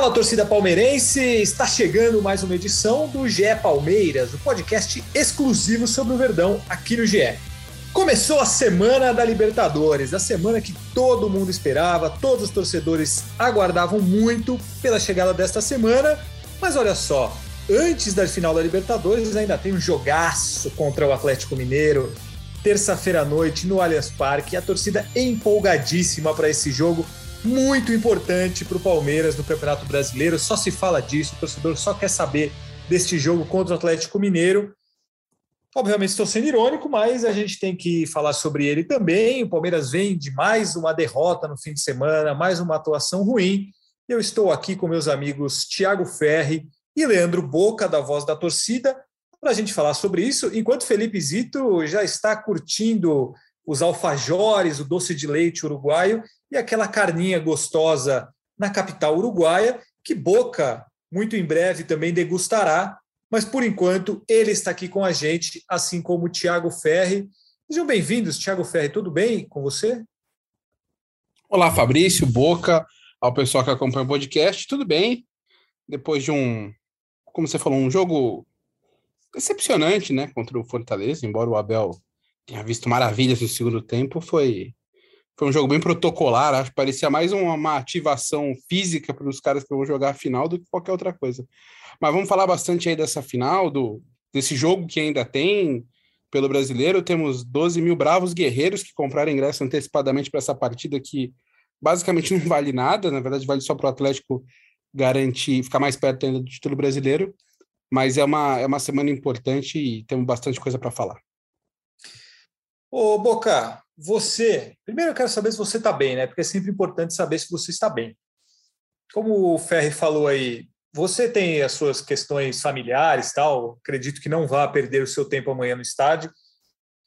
Fala, torcida palmeirense! Está chegando mais uma edição do GE Palmeiras, o podcast exclusivo sobre o Verdão aqui no GE. Começou a semana da Libertadores, a semana que todo mundo esperava, todos os torcedores aguardavam muito pela chegada desta semana. Mas olha só, antes da final da Libertadores ainda tem um jogaço contra o Atlético Mineiro, terça-feira à noite no Allianz Parque. A torcida empolgadíssima para esse jogo, muito importante para o Palmeiras no Campeonato Brasileiro. Só se fala disso, o torcedor só quer saber deste jogo contra o Atlético Mineiro. Obviamente estou sendo irônico, mas a gente tem que falar sobre ele também. O Palmeiras vem de mais uma derrota no fim de semana, mais uma atuação ruim. Eu estou aqui com meus amigos Tiago Ferri e Leandro Boca, da Voz da Torcida, para a gente falar sobre isso, enquanto Felipe Zito já está curtindo os alfajores, o doce de leite uruguaio e aquela carninha gostosa na capital uruguaia, que Boca muito em breve também degustará mas por enquanto ele está aqui com a gente, assim como o Tiago Ferri. Sejam bem-vindos, Tiago Ferri, tudo bem com você? Olá, Fabrício, Boca, ao pessoal que acompanha o podcast, tudo bem? Depois de um, como você falou, um jogo decepcionante, né, contra o Fortaleza, embora o Abel tenha visto maravilhas no segundo tempo, foi foi um jogo bem protocolar, acho que parecia mais uma, uma ativação física para os caras que vão jogar a final do que qualquer outra coisa. Mas vamos falar bastante aí dessa final, do, desse jogo que ainda tem pelo brasileiro. Temos 12 mil bravos guerreiros que compraram ingresso antecipadamente para essa partida que basicamente não vale nada, na verdade, vale só para o Atlético garantir, ficar mais perto ainda do título brasileiro. Mas é uma, é uma semana importante e temos bastante coisa para falar. Ô, Boca, você. Primeiro eu quero saber se você está bem, né? Porque é sempre importante saber se você está bem. Como o Ferri falou aí, você tem as suas questões familiares, tal. Acredito que não vá perder o seu tempo amanhã no estádio.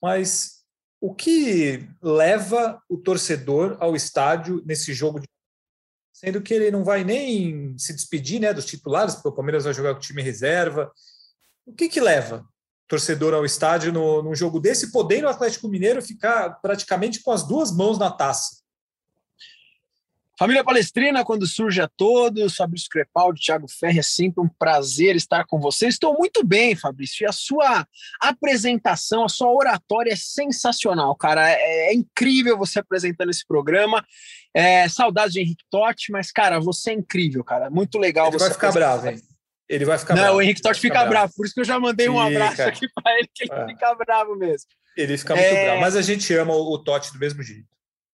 Mas o que leva o torcedor ao estádio nesse jogo de sendo que ele não vai nem se despedir, né, dos titulares, porque o Palmeiras vai jogar com o time reserva. O que que leva torcedor ao estádio no, num jogo desse, podendo o Atlético Mineiro ficar praticamente com as duas mãos na taça. Família Palestrina, quando surge a todos, Fabrício Crepaldi, Thiago Ferri, é sempre um prazer estar com vocês. Estou muito bem, Fabrício, e a sua apresentação, a sua oratória é sensacional, cara. É, é incrível você apresentando esse programa. É, saudades de Henrique Totti, mas, cara, você é incrível, cara. Muito legal Ele você. vai ficar bravo, hein? Ele vai ficar Não, bravo. o Henrique Totti fica bravo. bravo. Por isso que eu já mandei um Fica. abraço aqui para ele, que ele É. fica bravo mesmo. Ele fica muito É. bravo. Mas a gente ama o, o Totti do mesmo jeito.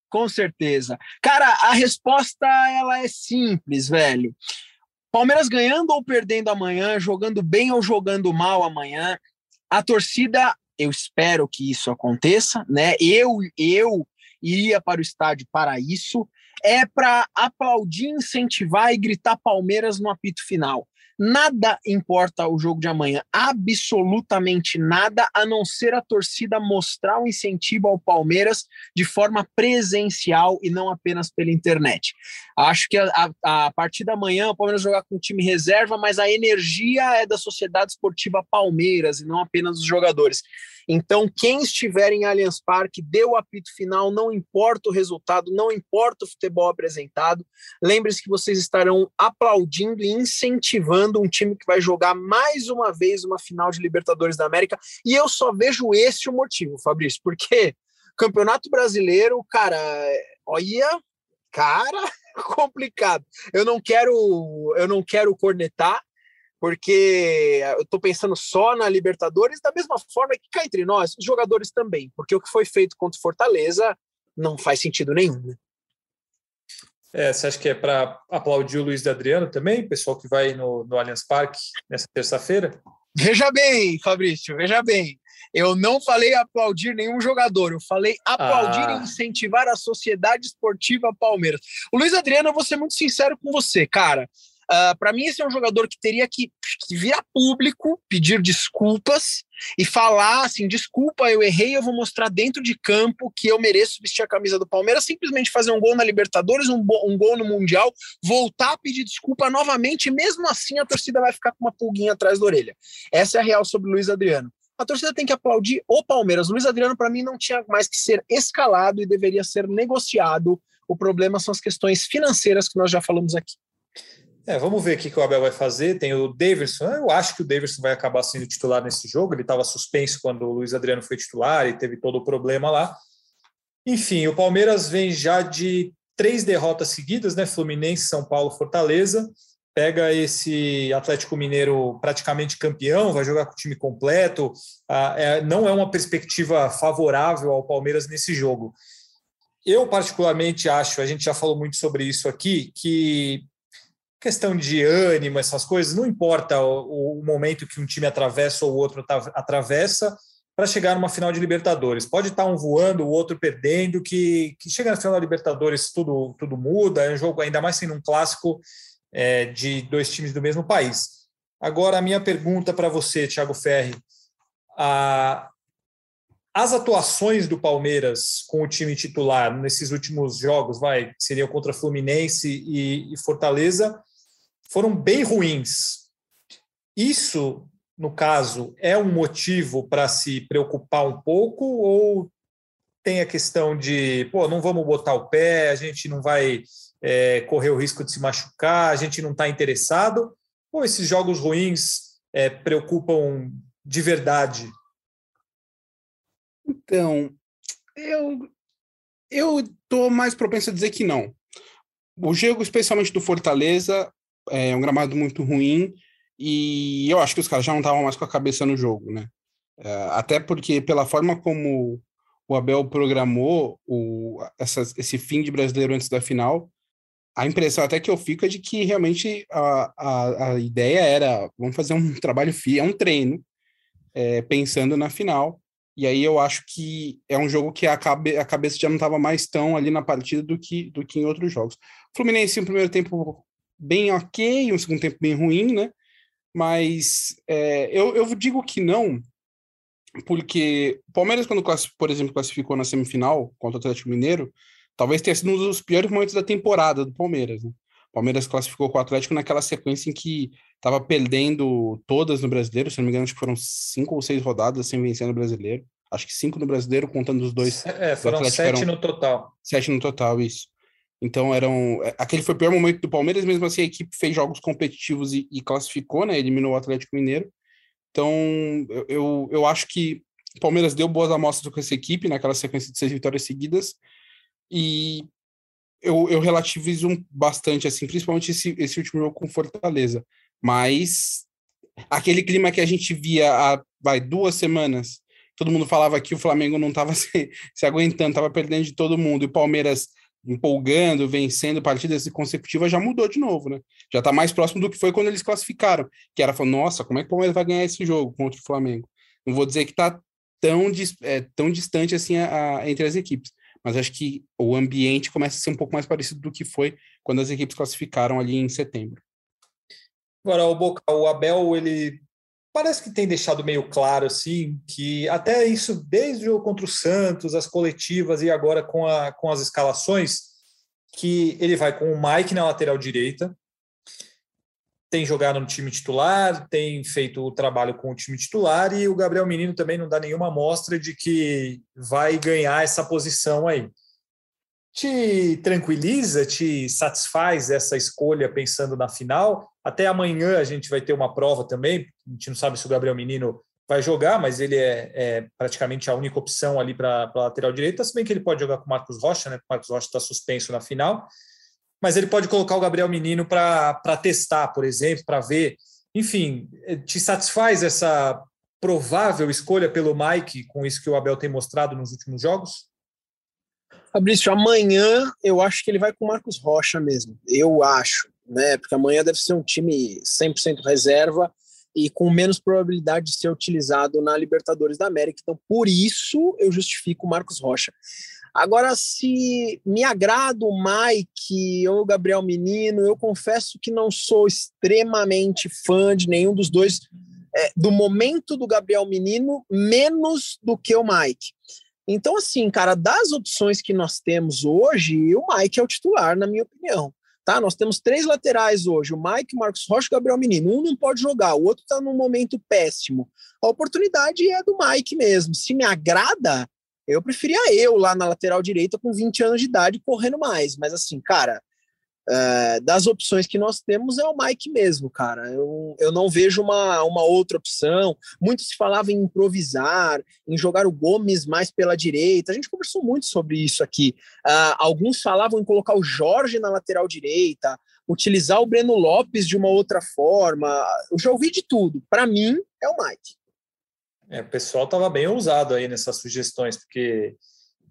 Com certeza. Cara, a resposta ela é simples, velho. Palmeiras ganhando ou perdendo amanhã, jogando bem ou jogando mal amanhã, a torcida, eu espero que isso aconteça, né? Eu eu iria para o estádio para isso, é para aplaudir, incentivar e gritar Palmeiras no apito final. Nada importa o jogo de amanhã, absolutamente nada, a não ser a torcida mostrar o incentivo ao Palmeiras de forma presencial e não apenas pela internet. Acho que a, a, a partir da manhã o Palmeiras jogar com o time reserva, mas a energia é da Sociedade Esportiva Palmeiras e não apenas dos jogadores. Então, quem estiver em Allianz Parque, dê o apito final, não importa o resultado, não importa o futebol apresentado. Lembre-se que vocês estarão aplaudindo e incentivando um time que vai jogar mais uma vez uma final de Libertadores da América. E eu só vejo esse o motivo, Fabrício, porque Campeonato Brasileiro, cara, olha, cara, complicado. Eu não quero, eu não quero cornetar, porque eu estou pensando só na Libertadores, da mesma forma que cá entre nós, os jogadores também, porque o que foi feito contra o Fortaleza não faz sentido nenhum. Né? É, você acha que é para aplaudir o Luiz Adriano também, pessoal que vai no, no Allianz Parque nessa terça-feira? Veja bem, Fabrício, veja bem. Eu não falei aplaudir nenhum jogador, eu falei aplaudir Ah. e incentivar a Sociedade Esportiva Palmeiras. O Luiz Adriano, eu vou ser muito sincero com você, cara. Uh, para mim, esse é um jogador que teria que, que vir a público, pedir desculpas e falar assim: desculpa, eu errei, eu vou mostrar dentro de campo que eu mereço vestir a camisa do Palmeiras, simplesmente fazer um gol na Libertadores, um, um gol no Mundial, voltar a pedir desculpa novamente, e mesmo assim a torcida vai ficar com uma pulguinha atrás da orelha. Essa é a real sobre o Luiz Adriano. A torcida tem que aplaudir o Palmeiras. O Luiz Adriano, para mim, não tinha mais que ser escalado e deveria ser negociado. O problema são as questões financeiras que nós já falamos aqui. É, vamos ver o que o Abel vai fazer. Tem o Davidson. Eu acho que o Davidson vai acabar sendo titular nesse jogo. Ele estava suspenso quando o Luiz Adriano foi titular e teve todo o problema lá. Enfim, o Palmeiras vem já de três derrotas seguidas, né? Fluminense, São Paulo, Fortaleza. Pega esse Atlético Mineiro praticamente campeão, vai jogar com o time completo. Ah, é, não é uma perspectiva favorável ao Palmeiras nesse jogo. Eu, particularmente, acho, a gente já falou muito sobre isso aqui, que questão de ânimo, essas coisas, não importa o, o momento que um time atravessa ou o outro atravessa para chegar numa final de Libertadores. Pode estar um voando, o outro perdendo, que, que chega na final da Libertadores tudo, tudo muda, é um jogo ainda mais sendo um clássico é, de dois times do mesmo país. Agora, a minha pergunta para você, Thiago Ferri, a, as atuações do Palmeiras com o time titular nesses últimos jogos, vai, seriam contra Fluminense e, e Fortaleza, foram bem ruins. Isso, no caso, é um motivo para se preocupar um pouco ou tem a questão de, pô, não vamos botar o pé, a gente não vai é, correr o risco de se machucar, a gente não está interessado? Ou esses jogos ruins é, preocupam de verdade? Então, eu eu tô mais propenso a dizer que não. O jogo, especialmente do Fortaleza, é um gramado muito ruim e eu acho que os caras já não estavam mais com a cabeça no jogo, né? É, até porque pela forma como o Abel programou o, essa, esse fim de brasileiro antes da final, a impressão até que eu fico é de que realmente a, a, a ideia era vamos fazer um trabalho fio, é um treino, é, pensando na final. E aí eu acho que é um jogo que a, cabe, a cabeça já não estava mais tão ali na partida do que, do que em outros jogos. Fluminense, no primeiro tempo, bem ok, um segundo tempo bem ruim, né? Mas é, eu, eu digo que não, porque o Palmeiras, quando, por exemplo, classificou na semifinal contra o Atlético Mineiro, talvez tenha sido um dos piores momentos da temporada do Palmeiras. Né? O Palmeiras classificou com o Atlético naquela sequência em que estava perdendo todas no Brasileiro, se não me engano, acho que foram cinco ou seis rodadas sem vencer no Brasileiro. Acho que cinco no Brasileiro, contando os dois. É, foram sete no total. Sete no total, isso. Então eram. É, aquele foi o pior momento do Palmeiras, mesmo assim a equipe fez jogos competitivos e, e classificou, né? Eliminou o Atlético Mineiro. Então eu, eu, acho que o Palmeiras deu boas amostras com essa equipe naquela sequência de seis vitórias seguidas. E eu, eu relativizo bastante, assim, principalmente esse, esse último jogo com Fortaleza. Mas aquele clima que a gente via há vai, duas semanas, todo mundo falava que o Flamengo não estava se, se aguentando, estava perdendo de todo mundo, e o Palmeiras empolgando, vencendo partidas consecutivas, já mudou de novo, né? Já está mais próximo do que foi quando eles classificaram, que era, falou, nossa, como é que o Palmeiras vai ganhar esse jogo contra o Flamengo? Não vou dizer que está tão, é, tão distante assim a, a, entre as equipes, mas acho que o ambiente começa a ser um pouco mais parecido do que foi quando as equipes classificaram ali em setembro. Agora, o Boca, o Abel, ele parece que tem deixado meio claro assim que até isso desde o contra o Santos, as coletivas e agora com, a, com as escalações que ele vai com o Mike na lateral direita, tem jogado no time titular, tem feito o trabalho com o time titular e o Gabriel Menino também não dá nenhuma amostra de que vai ganhar essa posição aí. Te tranquiliza, te satisfaz essa escolha pensando na final? Até amanhã a gente vai ter uma prova também. A gente não sabe se o Gabriel Menino vai jogar, mas ele é, é praticamente a única opção ali para a lateral direita. Se bem que ele pode jogar com o Marcos Rocha, né? O Marcos Rocha está suspenso na final. Mas ele pode colocar o Gabriel Menino para testar, por exemplo, para ver. Enfim, te satisfaz essa provável escolha pelo Mike com isso que o Abel tem mostrado nos últimos jogos? Fabrício, amanhã eu acho que ele vai com o Marcos Rocha mesmo. Eu acho né? Porque amanhã deve ser um time 100% reserva e com menos probabilidade de ser utilizado na Libertadores da América. Então, por isso eu justifico o Marcos Rocha. Agora, se me agrada o Mike ou o Gabriel Menino, eu confesso que não sou extremamente fã de nenhum dos dois, é, do momento do Gabriel Menino, menos do que o Mike. Então, assim, cara, das opções que nós temos hoje, o Mike é o titular, na minha opinião. Tá? Nós temos três laterais hoje: o Mike, o Marcos Rocha e o Gabriel Menino. Um não pode jogar, o outro está num momento péssimo. A oportunidade é do Mike mesmo. Se me agrada, eu preferia eu lá na lateral direita com 20 anos de idade correndo mais. Mas assim, cara, é, das opções que nós temos é o Mike mesmo, cara. Eu, eu não vejo uma, uma outra opção. Muito se falava em improvisar, em jogar o Gomes mais pela direita. A gente conversou muito sobre isso aqui. Uh, alguns falavam em colocar o Jorge na lateral direita, utilizar o Breno Lopes de uma outra forma. Eu já ouvi de tudo. Para mim, é o Mike. É, o pessoal estava bem ousado aí nessas sugestões, porque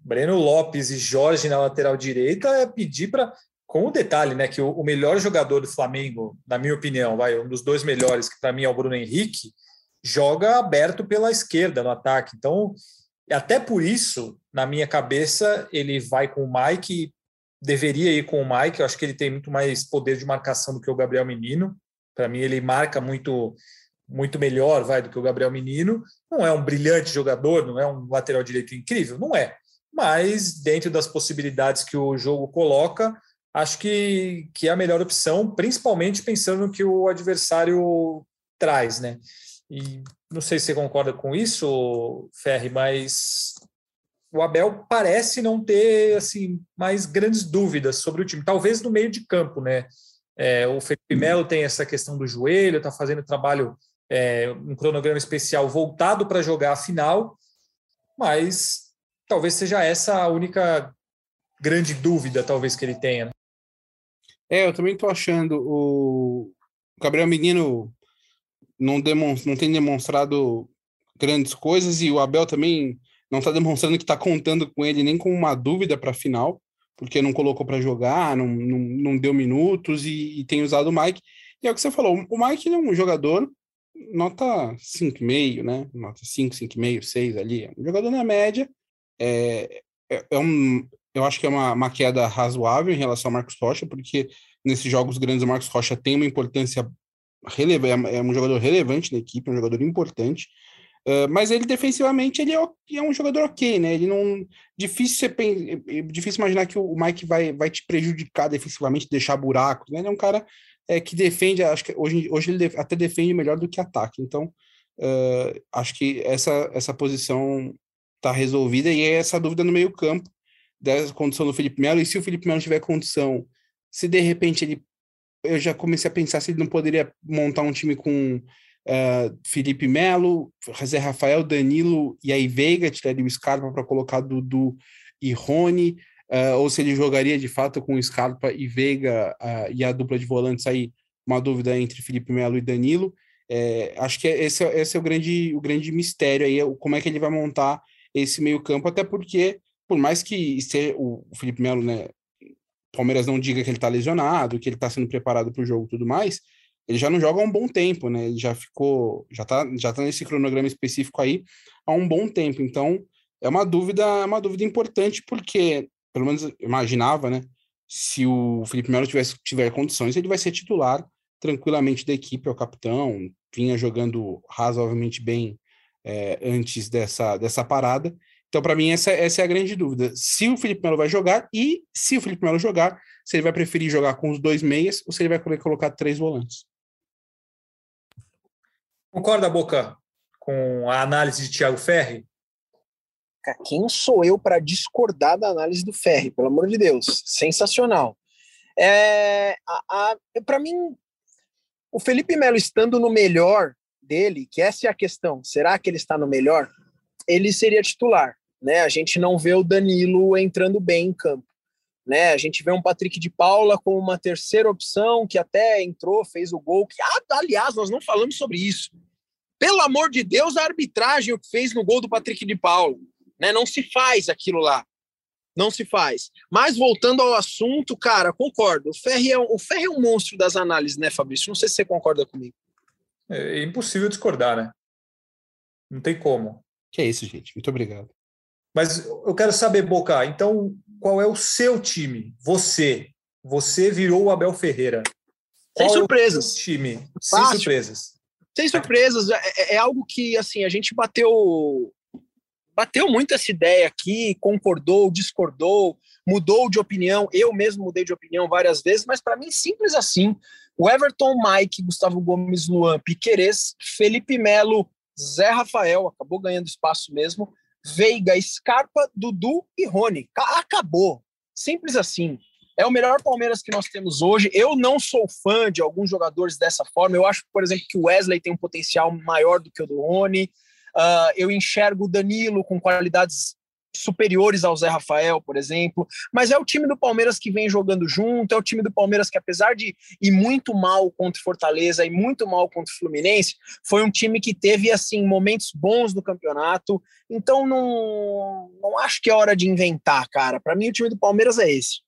Breno Lopes e Jorge na lateral direita é pedir para com o detalhe, né, que o, o, melhor jogador do Flamengo, na minha opinião, vai um dos dois melhores, que para mim é o Bruno Henrique, joga aberto pela esquerda no ataque. Então, até por isso, na minha cabeça, ele vai com o Mike, deveria ir com o Mike. Eu acho que ele tem muito mais poder de marcação do que o Gabriel Menino. Para mim, ele marca muito muito melhor, vai, do que o Gabriel Menino. Não é um brilhante jogador, não é um lateral direito incrível, não é. Mas dentro das possibilidades que o jogo coloca, acho que, que é a melhor opção, principalmente pensando no que o adversário traz, né? E não sei se você concorda com isso, Ferri, mas o Abel parece não ter assim mais grandes dúvidas sobre o time, talvez no meio de campo, né? É, o Felipe Melo tem essa questão do joelho, está fazendo trabalho, é, um cronograma especial voltado para jogar a final, mas talvez seja essa a única grande dúvida, talvez, que ele tenha. Né? É, eu também tô achando o Gabriel Menino não, demonstra, não tem demonstrado grandes coisas e o Abel também não está demonstrando que está contando com ele nem com uma dúvida para a final, porque não colocou para jogar, não, não, não, deu minutos e, e, tem usado o Mike. E é o que você falou, o Mike é um jogador nota 5,5, né? Nota 5, 5,5, 6 ali. É um jogador na média. É, é, é um, eu acho que é uma, uma queda razoável em relação ao Marcos Rocha, porque nesses jogos grandes o Marcos Rocha tem uma importância relevante, é, é um jogador relevante na equipe, um jogador importante. Uh, mas ele defensivamente ele é, é, um jogador ok, né? Ele não difícil você é difícil imaginar que o Mike vai, vai te prejudicar defensivamente, deixar buracos, né? Ele é um cara é, que defende, acho que hoje, hoje ele até defende melhor do que ataque. Então uh, acho que essa essa posição está resolvida e é essa dúvida no meio campo dessa condição do Felipe Melo, e se o Felipe Melo tiver condição, se de repente ele. Eu já comecei a pensar se ele não poderia montar um time com uh, Felipe Melo, Zé Rafael, Danilo e aí Veiga, tiraria o Scarpa para colocar Dudu e Rony, uh, ou se ele jogaria de fato com Scarpa e Veiga uh, e a dupla de volantes aí, uma dúvida entre Felipe Melo e Danilo. É, acho que esse, é, esse é o grande, o grande mistério aí, como é que ele vai montar esse meio campo, até porque por mais que o Felipe Melo, né, Palmeiras não diga que ele está lesionado, que ele está sendo preparado para o jogo e tudo mais, ele já não joga há um bom tempo, né? Ele já ficou, já está já tá nesse cronograma específico aí há um bom tempo. Então, é uma dúvida, é uma dúvida importante, porque, pelo menos imaginava, né? Se o Felipe Melo tivesse, tiver condições, ele vai ser titular tranquilamente da equipe, é o capitão, vinha jogando razoavelmente bem é, antes dessa, dessa parada. Então, para mim, essa, essa é a grande dúvida. Se o Felipe Melo vai jogar e se o Felipe Melo jogar, se ele vai preferir jogar com os dois meias ou se ele vai querer colocar três volantes. Concorda, Boca, com a análise de Thiago Ferri? Quem sou eu para discordar da análise do Ferri? Pelo amor de Deus, sensacional. É, para mim, o Felipe Melo estando no melhor dele, que essa é a questão, será que ele está no melhor? Ele seria titular né? A gente não vê o Danilo entrando bem em campo, né? A gente vê um Patrick de Paula como uma terceira opção que até entrou, fez o gol. Que ah, aliás, nós não falamos sobre isso. Pelo amor de Deus, a arbitragem o que fez no gol do Patrick de Paula, né? Não se faz aquilo lá. Não se faz. Mas voltando ao assunto, cara, concordo. O Ferri é, o Ferri é um monstro das análises, né, Fabrício? Não sei se você concorda comigo. É impossível discordar, né? Não tem como. Que é isso, gente. Muito obrigado. Mas eu quero saber, Boca, então qual é o seu time? Você. Você virou o Abel Ferreira. Sem Qual é surpresas. seu time? Sem Fácil. surpresas. Sem surpresas, é, é algo que assim a gente bateu bateu muito essa ideia aqui, concordou, discordou, mudou de opinião. Eu mesmo mudei de opinião várias vezes, mas para mim simples assim. O Everton, Mike, Gustavo Gomes, Luan, Piquerez, Felipe Melo, Zé Rafael, acabou ganhando espaço mesmo, Veiga, Scarpa, Dudu e Rony. Ca- Acabou. Simples assim. É o melhor Palmeiras que nós temos hoje. Eu não sou fã de alguns jogadores dessa forma. Eu acho, por exemplo, que o Wesley tem um potencial maior do que o do Rony. Ah, eu enxergo o Danilo com qualidades superiores ao Zé Rafael, por exemplo. Mas é o time do Palmeiras que vem jogando junto. É o time do Palmeiras que, apesar de ir muito mal contra o Fortaleza e muito mal contra o Fluminense, foi um time que teve assim momentos bons no campeonato. Então não, não acho que é hora de inventar, cara. Para mim o time do Palmeiras é esse.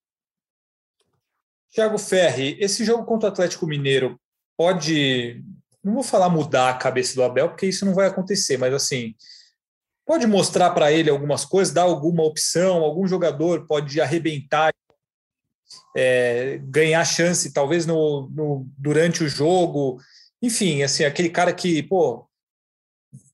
Tiago Ferri, esse jogo contra o Atlético Mineiro pode. Não vou falar mudar a cabeça do Abel, porque isso não vai acontecer, mas assim. Pode mostrar para ele algumas coisas, dar alguma opção, algum jogador pode arrebentar, é, ganhar chance, talvez no, no- durante o jogo. Enfim, assim, aquele cara que, pô,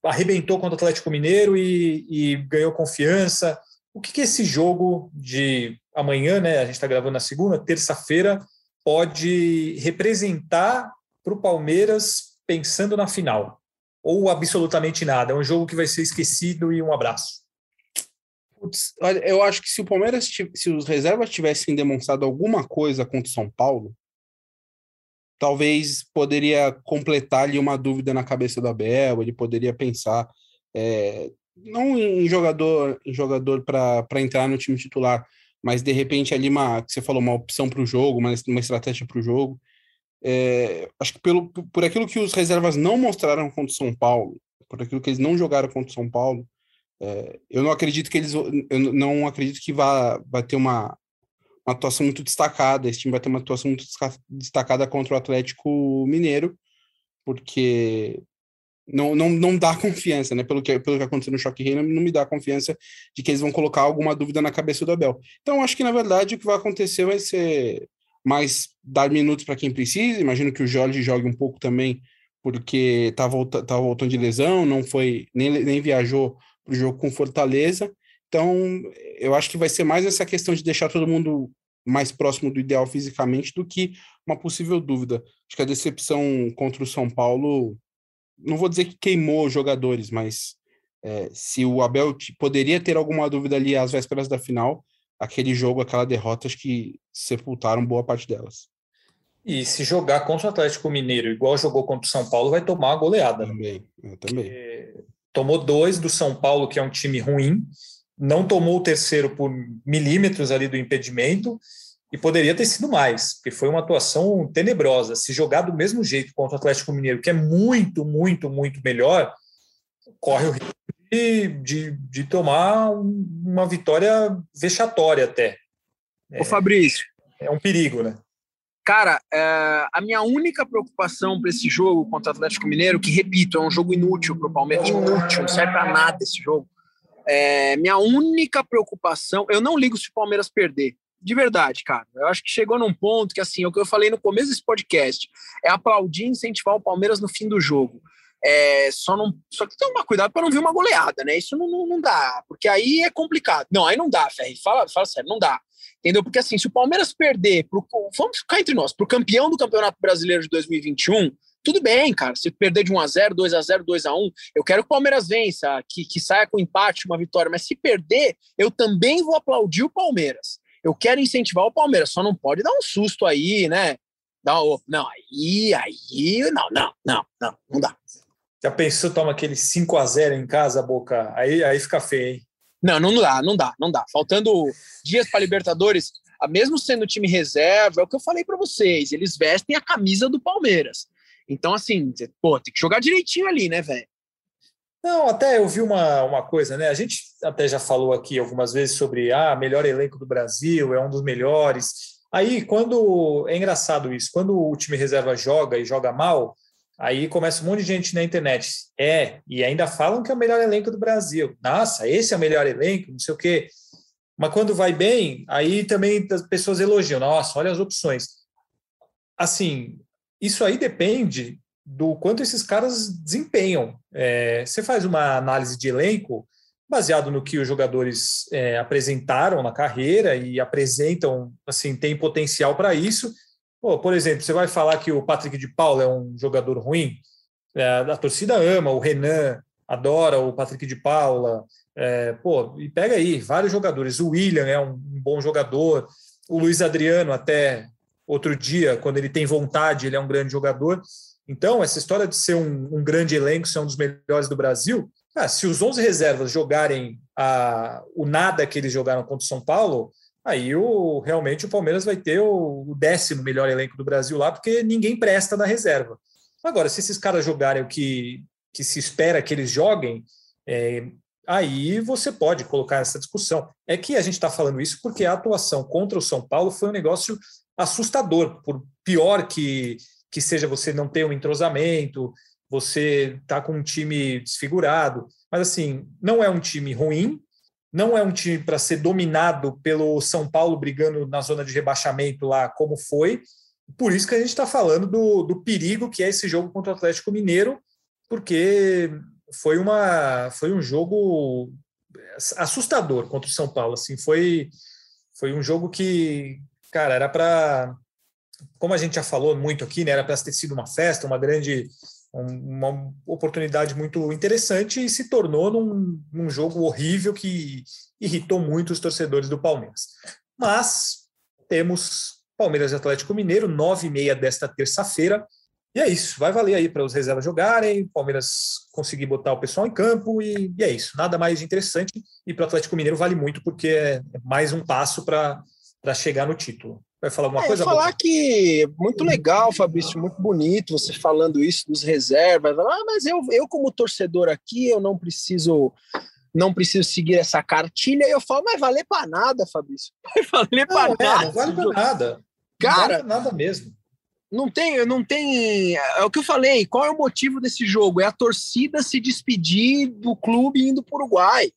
arrebentou contra o Atlético Mineiro e, e ganhou confiança. O que, que esse jogo de amanhã, né? A gente está gravando na segunda, terça-feira, pode representar para o Palmeiras pensando na final? Ou absolutamente nada? É um jogo que vai ser esquecido e um abraço. Putz, eu acho que se o Palmeiras, se os reservas tivessem demonstrado alguma coisa contra o São Paulo, talvez poderia completar ali uma dúvida na cabeça do Abel, ele poderia pensar é, não em jogador, em jogador para entrar no time titular, mas de repente ali uma, que você falou, uma opção para o jogo, uma, uma estratégia para o jogo. É, acho que pelo, por aquilo que os reservas não mostraram contra o São Paulo, por aquilo que eles não jogaram contra o São Paulo, é, eu não acredito que eles eu não acredito que vá, vá ter uma, uma atuação muito destacada. Esse time vai ter uma atuação muito destacada contra o Atlético Mineiro, porque não, não, não dá confiança, né? Pelo que, pelo que aconteceu no Choque Rei, não, não me dá confiança de que eles vão colocar alguma dúvida na cabeça do Abel. Então, acho que na verdade o que vai acontecer vai ser mais dar minutos para quem precisa. Imagino que o Jorge jogue um pouco também, porque tá, volta, tá voltando de lesão, não foi, nem, nem viajou para o jogo com Fortaleza. Então, eu acho que vai ser mais essa questão de deixar todo mundo mais próximo do ideal fisicamente do que uma possível dúvida. Acho que a decepção contra o São Paulo, não vou dizer que queimou os jogadores, mas é, se o Abel poderia ter alguma dúvida ali às vésperas da final, aquele jogo, aquela derrota, acho que sepultaram boa parte delas. E se jogar contra o Atlético Mineiro, igual jogou contra o São Paulo, vai tomar uma goleada. Também, eu também. Tomou dois do São Paulo, que é um time ruim, não tomou o terceiro por milímetros ali do impedimento e poderia ter sido mais, porque foi uma atuação tenebrosa. Se jogar do mesmo jeito contra o Atlético Mineiro, que é muito, muito, muito melhor, corre o risco de, de, de tomar um- uma vitória vexatória até. Ô Fabrício, É um perigo, né? Cara, é, a minha única preocupação para esse jogo contra o Atlético Mineiro, que repito, é um jogo inútil para o Palmeiras, inútil, não serve para nada esse jogo. É, minha única preocupação, eu não ligo se o Palmeiras perder, de verdade, cara. Eu acho que chegou num ponto que, assim, é o que eu falei no começo desse podcast, é aplaudir e incentivar o Palmeiras no fim do jogo. É, só não, só que tomar cuidado para não vir uma goleada, né? Isso não, não, não dá, porque aí é complicado. Não, aí não dá, Ferri. Fala, fala sério, não dá. Entendeu? Porque assim, se o Palmeiras perder, pro, vamos ficar entre nós, pro campeão do Campeonato Brasileiro de 2021, tudo bem, cara. Se perder de 1x0, 2x0, 2x1, eu quero que o Palmeiras vença, que, que saia com empate, uma vitória. Mas se perder, eu também vou aplaudir o Palmeiras. Eu quero incentivar o Palmeiras, só não pode dar um susto aí, né? Um- não, aí, aí, não, não, não, não, não dá. Já pensou, toma aquele 5 a 0 em casa, Boca? Aí, aí fica feio, hein? Não, não dá, não dá, não dá. Faltando dias para Libertadores, mesmo sendo time reserva, é o que eu falei para vocês, eles vestem a camisa do Palmeiras. Então, assim, pô, tem que jogar direitinho ali, né, velho? Não, até eu vi uma, uma coisa, né? A gente até já falou aqui algumas vezes sobre ah, melhor elenco do Brasil, é um dos melhores. Aí, quando é engraçado isso, quando o time reserva joga e joga mal, Aí começa um monte de gente na internet. É, e ainda falam que é o melhor elenco do Brasil. Nossa, esse é o melhor elenco, não sei o quê. Mas quando vai bem, aí também as pessoas elogiam. Nossa, olha as opções. Assim, isso aí depende do quanto esses caras desempenham. É, você faz uma análise de elenco baseado no que os jogadores é, apresentaram na carreira e apresentam, assim, tem potencial para isso. Pô, por exemplo, você vai falar que o Patrick de Paula é um jogador ruim? É, a torcida ama, o Renan adora o Patrick de Paula, é, pô, e pega aí, vários jogadores. O William é um, um bom jogador. O Luiz Adriano, até outro dia, quando ele tem vontade, ele é um grande jogador. Então, essa história de ser um, um grande elenco, ser um dos melhores do Brasil, ah, se os 11 reservas jogarem a, o nada que eles jogaram contra o São Paulo, aí o, realmente o Palmeiras vai ter o, o décimo melhor elenco do Brasil lá, porque ninguém presta na reserva. Agora, se esses caras jogarem o que, que se espera que eles joguem, é, aí você pode colocar essa discussão. É que a gente está falando isso porque a atuação contra o São Paulo foi um negócio assustador, por pior que, que seja você não ter um entrosamento, você tá com um time desfigurado, mas assim, não é um time ruim, não é um time para ser dominado pelo São Paulo brigando na zona de rebaixamento lá, como foi. Por isso que a gente está falando do, do perigo que é esse jogo contra o Atlético Mineiro, porque foi, uma, foi um jogo assustador contra o São Paulo. Assim, foi, foi um jogo que, cara, era para. Como a gente já falou muito aqui, né, era para ter sido uma festa, uma grande. Uma oportunidade muito interessante e se tornou num, num jogo horrível que irritou muito os torcedores do Palmeiras. Mas temos Palmeiras e Atlético Mineiro, nove e meia desta terça-feira. E é isso, vai valer aí para os reservas jogarem, Palmeiras conseguir botar o pessoal em campo e, e é isso. Nada mais interessante. E para o Atlético Mineiro vale muito, porque é mais um passo para chegar no título. Vai falar alguma é, coisa? falar que muito legal, Fabrício, muito bonito você falando isso dos reservas. Ah, mas eu, eu como torcedor aqui, eu não preciso não preciso seguir essa cartilha. E eu falo, mas valer para nada, Fabrício. Vai valer para é, nada. Não vale para nada. Cara, não vale nada mesmo não tem, não tem. É o que eu falei. Qual é o motivo desse jogo? É a torcida se despedir do clube indo para o Uruguai.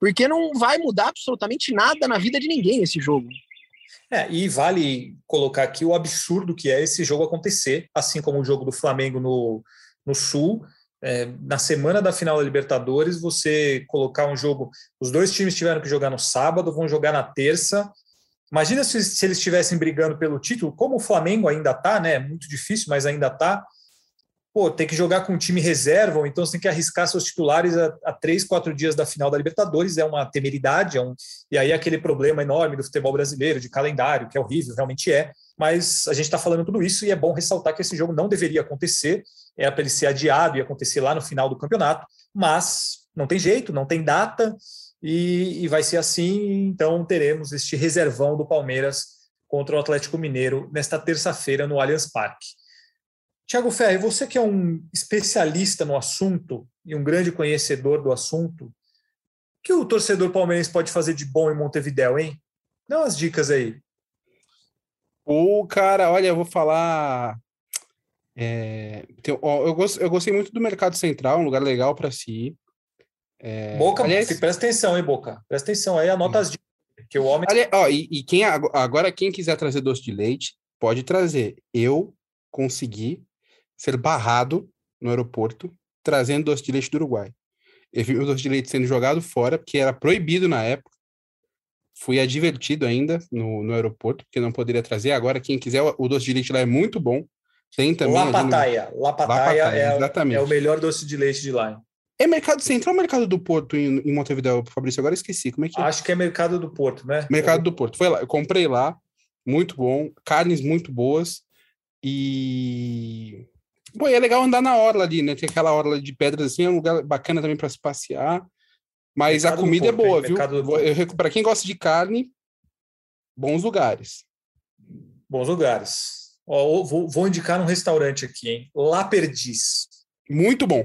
Porque não vai mudar absolutamente nada na vida de ninguém esse jogo. É, e vale colocar aqui o absurdo que é esse jogo acontecer, assim como o jogo do Flamengo no, no Sul. É, na semana da final da Libertadores, você colocar um jogo. Os dois times tiveram que jogar no sábado, vão jogar na terça, Imagina se, se eles estivessem brigando pelo título, como o Flamengo ainda está, né? Muito difícil, mas ainda está. Pô, tem que jogar com um time reserva, ou então você tem que arriscar seus titulares a, a três, quatro dias da final da Libertadores, é uma temeridade, é um, e aí aquele problema enorme do futebol brasileiro, de calendário, que é horrível, realmente é. Mas a gente está falando tudo isso e é bom ressaltar que esse jogo não deveria acontecer, era para ele ser adiado e acontecer lá no final do campeonato, mas não tem jeito, não tem data, e, e vai ser assim. Então, teremos este reservão do Palmeiras contra o Atlético Mineiro nesta terça-feira no Allianz Parque. Tiago Ferri, você que é um especialista no assunto e um grande conhecedor do assunto, o que o torcedor palmeirense pode fazer de bom em Montevidéu, hein? Dá umas dicas aí. O cara, olha, eu vou falar. É, eu, eu gostei muito do Mercado Central, um lugar legal para se ir. É, Boca, aliás, presta atenção, hein, Boca? Presta atenção aí, anota as dicas. Que o homem. Aliás, ó, e, e quem agora, quem quiser trazer doce de leite, pode trazer. Eu consegui ser barrado no aeroporto trazendo doce de leite do Uruguai. Eu vi o doce de leite sendo jogado fora, porque era proibido na época. Fui advertido ainda no, no aeroporto, porque não poderia trazer. Agora, quem quiser, o doce de leite lá é muito bom. Tem também. Lapataia. No... Lapataia, Lapataia é, é, o melhor doce de leite de lá. É Mercado Central ou Mercado do Porto em, em Montevideo, Fabrício? Agora esqueci. Como é que é? Acho que é Mercado do Porto, né? Mercado do Porto. Foi lá. Eu comprei lá. Muito bom. Carnes muito boas. E. Pô, e é legal andar na orla ali, né? Tem aquela orla de pedras assim, é um lugar bacana também para se passear. Mas a comida é é boa, viu? Para quem gosta de carne, bons lugares. Bons lugares. Ó, vou, vou indicar um restaurante aqui, hein? La Perdiz. Muito bom.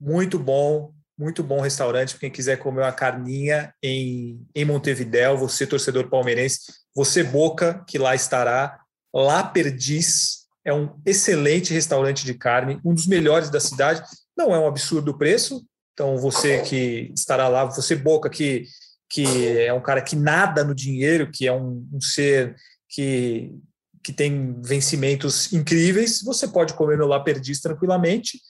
Muito bom, muito bom restaurante. Quem quiser comer uma carninha em, em Montevidéu, você, torcedor palmeirense, você, Boca, que lá estará, lá Perdiz, É um excelente restaurante de carne, um dos melhores da cidade. Não é um absurdo o preço. Então, você que estará lá, você Boca, que, que é um cara que nada no dinheiro, que é um, um ser que, que tem vencimentos incríveis, você pode comer no La Perdiz tranquilamente.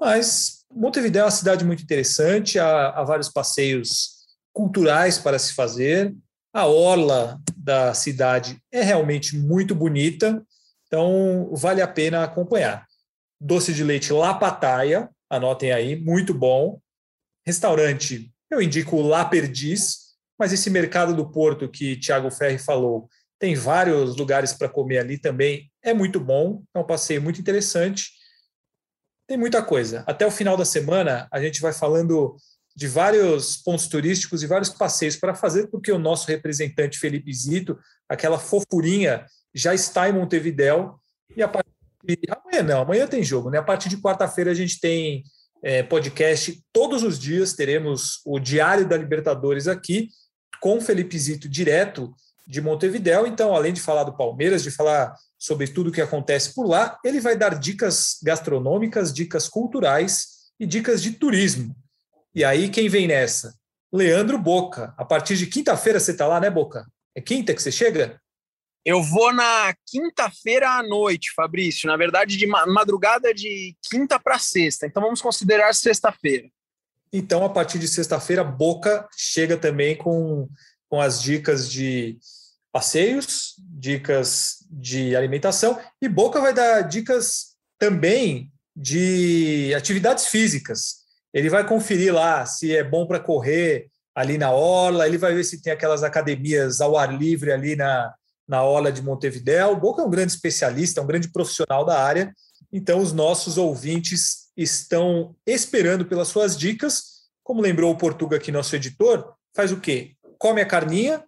Mas Montevideo é uma cidade muito interessante, há, há vários passeios culturais para se fazer. A orla da cidade é realmente muito bonita, então vale a pena acompanhar. Doce de leite La Pataia, anotem aí, muito bom. Restaurante, eu indico La Perdiz, mas esse mercado do Porto que Tiago Ferri falou, tem vários lugares para comer ali também, é muito bom, é um passeio muito interessante. Tem muita coisa. Até o final da semana, a gente vai falando de vários pontos turísticos e vários passeios para fazer, porque o nosso representante Felipe Zito, aquela fofurinha, já está em Montevidéu. E a partir de... amanhã não, amanhã tem jogo, né? A partir de quarta-feira a gente tem é, podcast todos os dias. Teremos o Diário da Libertadores aqui com Felipe Zito direto de Montevidéu. Então, além de falar do Palmeiras, de falar sobre tudo o que acontece por lá, ele vai dar dicas gastronômicas, dicas culturais e dicas de turismo. E aí, quem vem nessa? Leandro Boca. A partir de quinta-feira você está lá, né, Boca? É quinta que você chega? Eu vou na quinta-feira à noite, Fabrício. Na verdade, de madrugada de quinta para sexta. Então vamos considerar sexta-feira. Então, a partir de sexta-feira, Boca chega também com, com as dicas de passeios, dicas de alimentação, e Boca vai dar dicas também de atividades físicas. Ele vai conferir lá se é bom para correr ali na orla, ele vai ver se tem aquelas academias ao ar livre ali na, na orla de Montevidéu. O Boca é um grande especialista, é um grande profissional da área, então os nossos ouvintes estão esperando pelas suas dicas. Como lembrou o Portuga aqui, nosso editor, faz o quê? Come a carninha,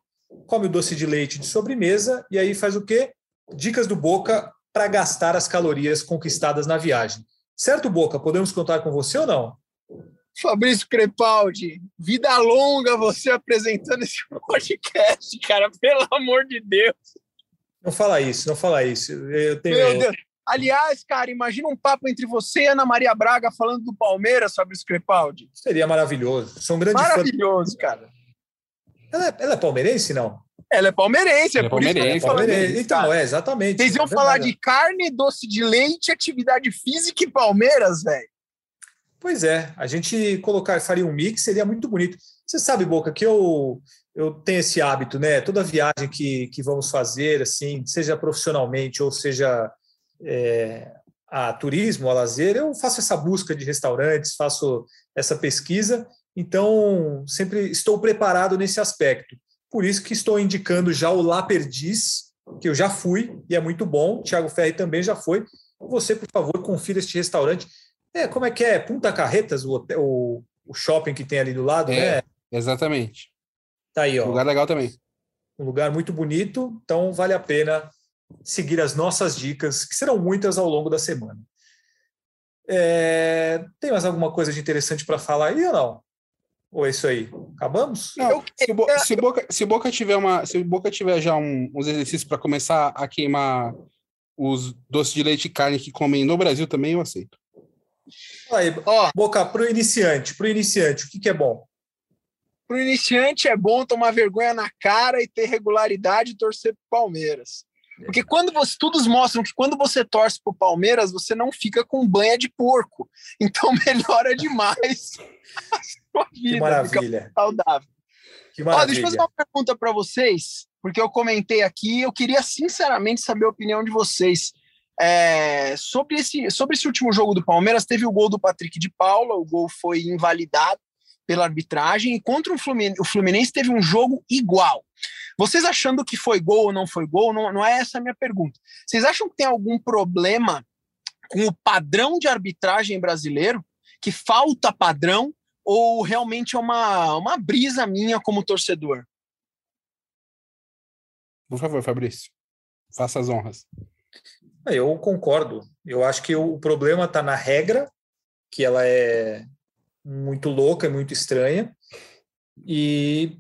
come o doce de leite de sobremesa e aí faz o quê? Dicas do Boca para gastar as calorias conquistadas na viagem. Certo, Boca? Podemos contar com você ou não? Fabrício Crepaldi, vida longa você apresentando esse podcast, cara, pelo amor de Deus. Não fala isso, não fala isso. Eu tenho... Meu Deus. Aliás, cara, imagina um papo entre você e Ana Maria Braga falando do Palmeiras, Fabrício Crepaldi. Seria maravilhoso. Sou um grande Maravilhoso, fã. cara. Ela é, ela é palmeirense, não? Ela é palmeirense, Ela é é por isso que eu palmeirense, falando Palmeirense. Então, é, exatamente. Vocês iam É falar de carne, doce de leite, atividade física e Palmeiras, velho. Pois é, a gente colocar, faria um mix, seria muito bonito. Você sabe, Boca, que eu, eu tenho esse hábito, né? Toda viagem que, que vamos fazer, assim, seja profissionalmente ou seja é, a turismo, a lazer, eu faço essa busca de restaurantes, faço essa pesquisa, então sempre estou preparado nesse aspecto. Por isso que estou indicando já o La Perdiz, que eu já fui e é muito bom. Tiago Ferri também já foi. Você, por favor, confira este restaurante. É, como é que é? Punta Carretas, o, hotel, o, o shopping que tem ali do lado, É. né? Exatamente. Tá aí, ó. Lugar legal também. Um lugar muito bonito, então vale a pena seguir as nossas dicas, que serão muitas ao longo da semana. É, tem mais alguma coisa de interessante para falar aí ou não? Ou é isso aí? Acabamos? Não, se, o Bo- se o Boca, se o Boca tiver uma, se o Boca tiver já um- uns exercícios para começar a queimar os doces de leite e carne que comem no Brasil também, eu aceito. Aí, Ó, Boca, para o iniciante, para o iniciante, o que, que é bom? pro iniciante é bom tomar vergonha na cara e ter regularidade e torcer pro Palmeiras. Porque quando você, estudos mostram que quando você torce pro Palmeiras, você não fica com banha de porco. Então melhora demais a sua Que vida, fica maravilha. saudável. Que Ó, deixa eu maravilha. fazer uma pergunta para vocês, porque eu comentei aqui, eu queria sinceramente saber a opinião de vocês. É, sobre, esse, sobre esse último jogo do Palmeiras, teve o gol do Patrick de Paula, o gol foi invalidado pela arbitragem, e contra o Fluminense, o Fluminense teve um jogo igual. Vocês achando que foi gol ou não foi gol, não, não é essa a minha pergunta. Vocês acham que tem algum problema com o padrão de arbitragem brasileiro? Que falta padrão? Ou realmente é uma, uma brisa minha como torcedor? Por favor, Fabrício. Faça as honras. É, Eu concordo. Eu acho que o problema está na regra, que ela é muito louca, muito estranha, e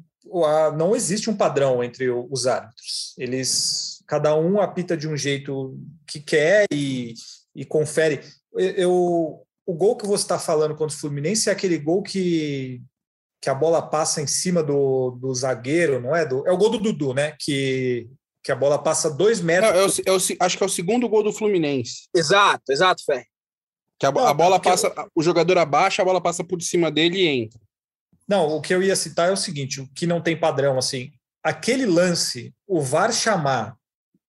não existe um padrão entre os árbitros. Eles, cada um apita de um jeito que quer e, e confere. Eu- o gol que você está falando contra o Fluminense é aquele gol que, que a bola passa em cima do, do zagueiro, não é? Do, é o gol do Dudu, né? Que, que a bola passa dois Não, metros. é o se- é o se- acho que é o segundo gol do Fluminense. Exato, exato, Ferre. Que a, Não, a bola passa, o jogador abaixa, a bola passa por cima dele e entra. Não, o que eu ia citar é o seguinte: o que não tem padrão, assim, aquele lance, o VAR chamar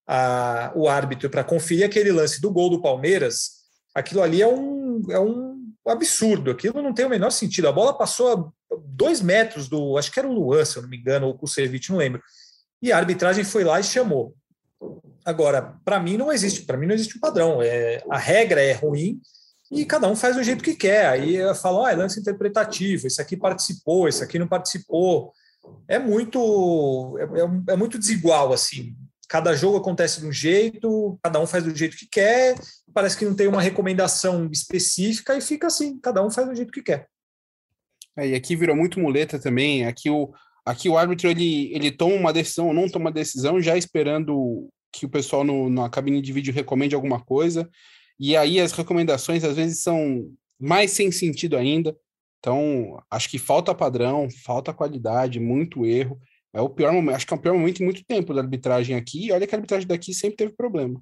a- o árbitro para conferir aquele lance do gol do Palmeiras, aquilo ali é um, é um absurdo, aquilo não tem o menor sentido. A bola passou a dois metros do, acho que era o Luan, se eu não me engano, ou o Kusevich, não lembro. E a arbitragem foi lá e chamou. Agora, para mim não existe, para mim não existe um padrão. É, a regra é ruim e cada um faz do jeito que quer. Aí eu falo, ah, é lance interpretativo, esse aqui participou, esse aqui não participou. É muito, é, é- é muito desigual assim. Cada jogo acontece de um jeito, cada um faz do jeito que quer. Parece que não tem uma recomendação específica e fica assim, cada um faz do jeito que quer. É, e aqui virou muito muleta também. Aqui o, aqui o árbitro ele, ele toma uma decisão ou não toma decisão, já esperando que o pessoal no, na cabine de vídeo recomende alguma coisa. E aí as recomendações às vezes são mais sem sentido ainda. Então, acho que falta padrão, falta qualidade, muito erro. É o pior momento, acho que é o pior momento em muito tempo da arbitragem aqui. E olha que a arbitragem daqui sempre teve problema.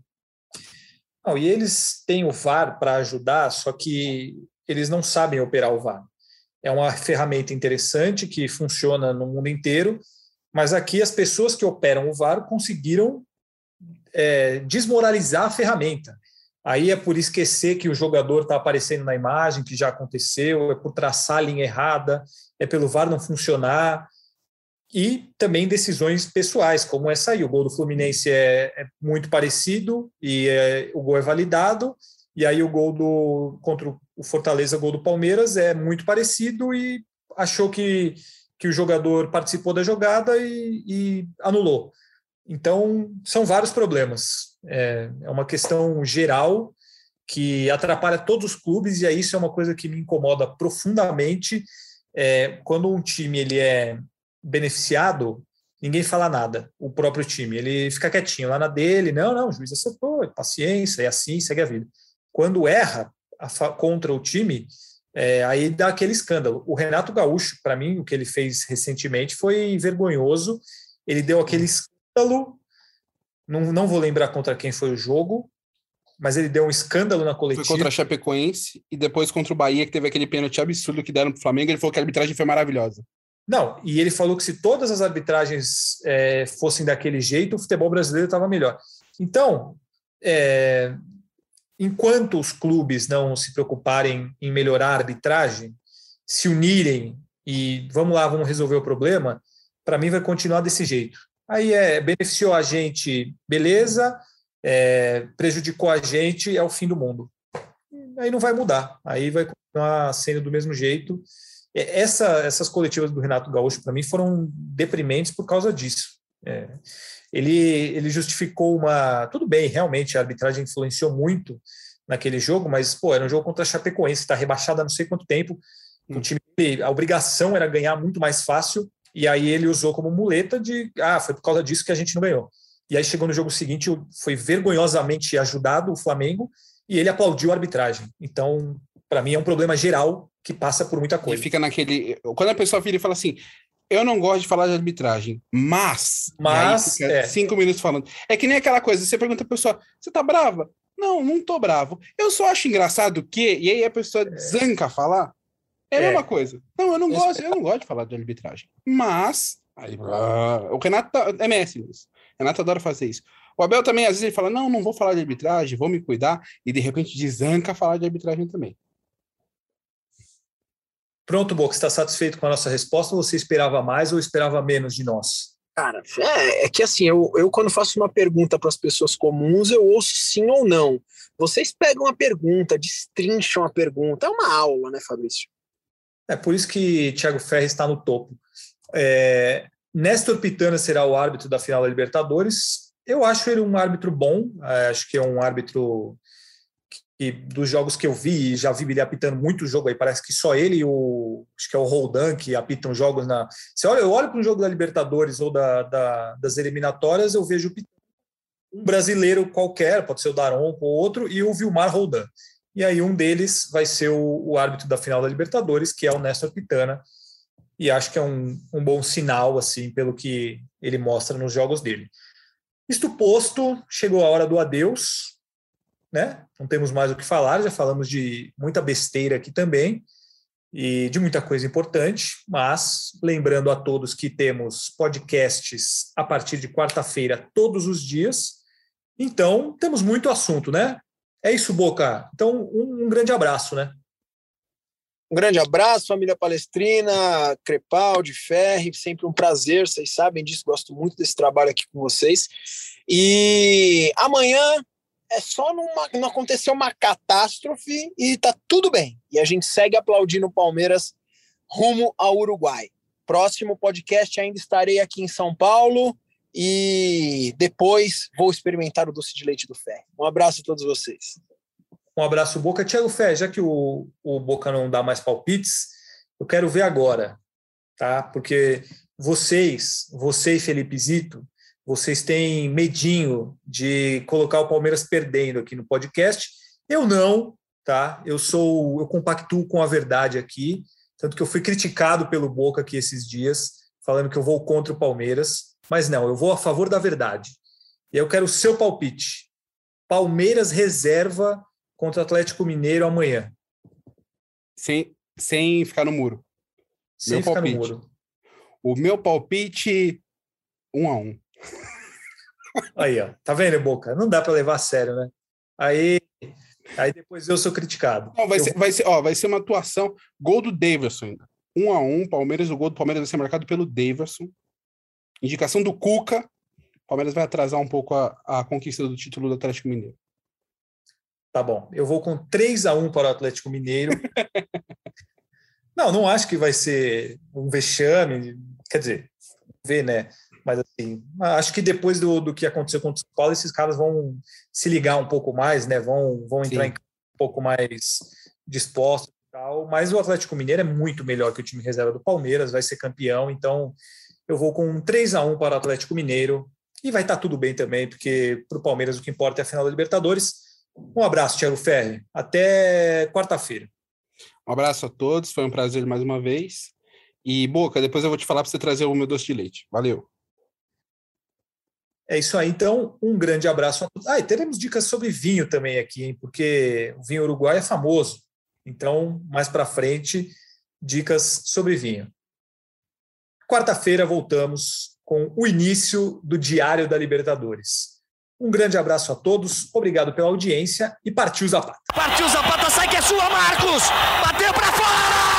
Não, e eles têm o VAR para ajudar, só que eles não sabem operar o VAR. É uma ferramenta interessante que funciona no mundo inteiro, mas aqui as pessoas que operam o VAR conseguiram é, desmoralizar a ferramenta. Aí é por esquecer que o jogador está aparecendo na imagem, que já aconteceu, é por traçar a linha errada, é pelo VAR não funcionar. E também decisões pessoais, como essa aí. O gol do Fluminense é, é muito parecido e é, o gol é validado. E aí o gol do contra o Fortaleza, gol do Palmeiras, é muito parecido e achou que, que o jogador participou da jogada e, e anulou. Então, são vários problemas. É, é uma questão geral que atrapalha todos os clubes e aí isso é uma coisa que me incomoda profundamente. É, quando um time ele é beneficiado, ninguém fala nada, o próprio time. Ele fica quietinho lá na dele, não, não, o juiz acertou, paciência, é assim, segue a vida. Quando erra contra o time, é, aí dá aquele escândalo. O Renato Gaúcho, para mim, o que ele fez recentemente foi vergonhoso. Ele deu aquele escândalo, não, não vou lembrar contra quem foi o jogo, mas ele deu um escândalo na Foi coletiva. contra a Chapecoense e depois contra o Bahia, que teve aquele pênalti absurdo que deram pro Flamengo. Ele falou que a arbitragem foi maravilhosa. Não, e ele falou que se todas as arbitragens é, fossem daquele jeito, o futebol brasileiro estava melhor. Então, é, enquanto os clubes não se preocuparem em melhorar a arbitragem, se unirem e vamos lá, vamos resolver o problema, para mim vai continuar desse jeito. Aí é beneficiou a gente, beleza, é, prejudicou a gente, é o fim do mundo. Aí não vai mudar, aí vai continuar sendo do mesmo jeito. Essa, essas coletivas do Renato Gaúcho, para mim, foram deprimentes por causa disso. É, ele, ele justificou uma. Tudo bem, realmente, a arbitragem influenciou muito naquele jogo, mas, pô, era um jogo contra a Chapecoense, que está rebaixada há não sei quanto tempo. O time, a obrigação era ganhar muito mais fácil, e aí ele usou como muleta de. Ah, foi por causa disso que a gente não ganhou. E aí chegou no jogo seguinte, foi vergonhosamente ajudado o Flamengo, e ele aplaudiu a arbitragem. Então, para mim, é um problema geral que passa por muita E coisa. fica naquele. Quando a pessoa vira e fala assim. Eu não gosto de falar de arbitragem, mas. Mas, é. cinco minutos falando. É que nem aquela coisa, você pergunta a pessoa, você tá brava? Não, não tô bravo. Eu só acho engraçado que. E aí a pessoa zanca a falar. É a É. mesma coisa. Não, eu não gosto, eu não gosto de falar de arbitragem. Mas. Aí, ah, o Renato tá- é mestre nisso. Renato adora fazer isso. O Abel também, às vezes, ele fala: não, não vou falar de arbitragem, vou me cuidar, e de repente desanca falar de arbitragem também. Pronto, Boca, está satisfeito com a nossa resposta você esperava mais ou esperava menos de nós? Cara, é, é que assim, eu, eu quando faço uma pergunta para as pessoas comuns, eu ouço sim ou não. Vocês pegam a pergunta, destrincham a pergunta. É uma aula, né, Fabrício? É por isso que Thiago Ferri está no topo. É, Néstor Pitana será o árbitro da final da Libertadores. Eu acho ele um árbitro bom, é, acho que é um árbitro dos jogos que eu vi, já vi ele apitando muito jogo aí, parece que só ele e o. Acho que é o Roldan que apitam jogos na. Você olha, eu olho para um jogo da Libertadores ou da, da, das eliminatórias, eu vejo um brasileiro qualquer, pode ser o Daron ou outro, e o Vilmar Roldan. E aí um deles vai ser o, o árbitro da final da Libertadores, que é o Néstor Pitana. E acho que é um, um bom sinal, assim, pelo que ele mostra nos jogos dele. Isto posto, chegou a hora do adeus, né? Não temos mais o que falar, já falamos de muita besteira aqui também e de muita coisa importante, mas lembrando a todos que temos podcasts a partir de quarta-feira todos os dias. Então, temos muito assunto, né? É isso, Boca. Então, um, um grande abraço, né? Um grande abraço, família palestrina, Crepaldi, Ferri, sempre um prazer, vocês sabem disso, gosto muito desse trabalho aqui com vocês. E amanhã é só numa, não acontecer uma catástrofe e tá tudo bem. E a gente segue aplaudindo o Palmeiras rumo ao Uruguai. Próximo podcast ainda estarei aqui em São Paulo e depois vou experimentar o doce de leite do Fé. Um abraço a todos vocês. Um abraço, Boca. Tiago Fé, já que o, o Boca não dá mais palpites, eu quero ver agora, tá? Porque vocês, você e Felipe Zito, vocês têm medinho de colocar o Palmeiras perdendo aqui no podcast. Eu não, tá? Eu sou, eu compactuo com a verdade aqui, tanto que eu fui criticado pelo Boca aqui esses dias, falando que eu vou contra o Palmeiras. Mas não, eu vou a favor da verdade. E eu quero o seu palpite. Palmeiras reserva contra o Atlético Mineiro amanhã. Sem, sem ficar no muro. Sem meu ficar palpite. no muro. O meu palpite, um a um. Aí, ó. Tá vendo, Boca? Não dá para levar a sério, né? Aí, aí depois eu sou criticado. Não, vai, Eu- ser, vai, ser, ó, vai ser uma atuação. Gol do Daverson ainda. Um a um, Palmeiras. O gol do Palmeiras vai ser marcado pelo Daverson. Indicação do Cuca. Palmeiras vai atrasar um pouco a, a conquista do título do Atlético Mineiro. Tá bom. Eu vou com 3 a 1 para o Atlético Mineiro. não, não acho que vai ser um vexame. Quer dizer, ver, né? Mas assim, acho que depois do, do que aconteceu contra o São Paulo, esses caras vão se ligar um pouco mais, né? Vão, vão entrar Sim. em um pouco mais dispostos e tal. Mas o Atlético Mineiro é muito melhor que o time reserva do Palmeiras, vai ser campeão. Então, eu vou com 3 a 1 para o Atlético Mineiro. E vai estar tudo bem também, porque para o Palmeiras o que importa é a final da Libertadores. Um abraço, Thiago Ferri. Até quarta-feira. Um abraço a todos, foi um prazer mais uma vez. E, Boca, depois eu vou te falar para você trazer o meu doce de leite. Valeu. É isso aí, então. Um grande abraço. Ah, e teremos dicas sobre vinho também aqui, hein? Porque o vinho uruguai é famoso. Então, mais para frente, dicas sobre vinho. Quarta-feira voltamos com o início do Diário da Libertadores. Um grande abraço a todos, obrigado pela audiência e partiu Zapata. Partiu Zapata, sai que é sua, Marcos! Bateu pra fora!